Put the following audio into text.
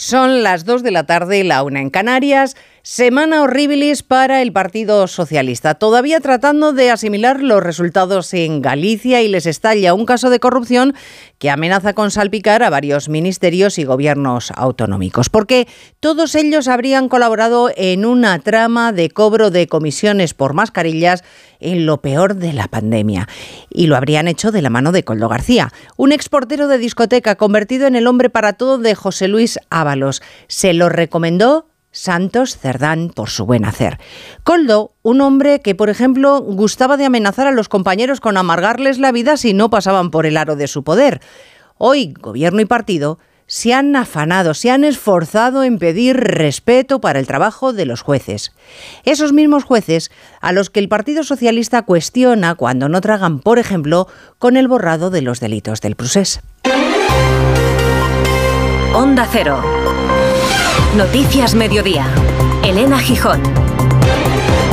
Son las 2 de la tarde, la una en Canarias. Semana horribilis para el Partido Socialista. Todavía tratando de asimilar los resultados en Galicia y les estalla un caso de corrupción que amenaza con salpicar a varios ministerios y gobiernos autonómicos. Porque todos ellos habrían colaborado en una trama de cobro de comisiones por mascarillas en lo peor de la pandemia. Y lo habrían hecho de la mano de Coldo García, un exportero de discoteca convertido en el hombre para todo de José Luis Ábalos. Se lo recomendó Santos Cerdán por su buen hacer. Coldo, un hombre que, por ejemplo, gustaba de amenazar a los compañeros con amargarles la vida si no pasaban por el aro de su poder. Hoy, gobierno y partido se han afanado, se han esforzado en pedir respeto para el trabajo de los jueces. Esos mismos jueces a los que el Partido Socialista cuestiona cuando no tragan, por ejemplo, con el borrado de los delitos del procés. Onda Cero. Noticias Mediodía. Elena Gijón.